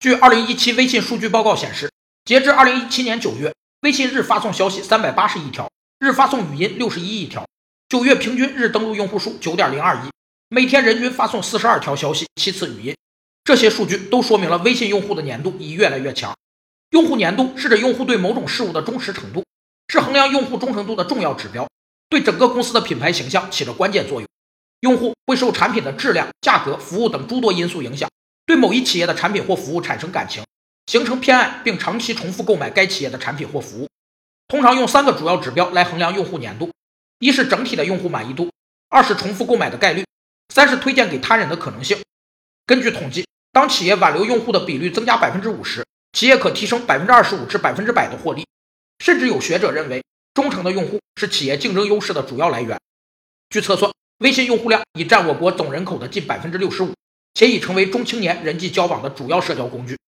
据二零一七微信数据报告显示，截至二零一七年九月，微信日发送消息三百八十亿条，日发送语音六十一亿条。九月平均日登录用户数九点零二亿，每天人均发送四十二条消息，七次语音。这些数据都说明了微信用户的粘度已越来越强。用户粘度是指用户对某种事物的忠实程度，是衡量用户忠诚度的重要指标，对整个公司的品牌形象起着关键作用。用户会受产品的质量、价格、服务等诸多因素影响。对某一企业的产品或服务产生感情，形成偏爱，并长期重复购买该企业的产品或服务。通常用三个主要指标来衡量用户粘度：一是整体的用户满意度，二是重复购买的概率，三是推荐给他人的可能性。根据统计，当企业挽留用户的比率增加百分之五十，企业可提升百分之二十五至百分之百的获利。甚至有学者认为，忠诚的用户是企业竞争优势的主要来源。据测算，微信用户量已占我国总人口的近百分之六十五。且已成为中青年人际交往的主要社交工具。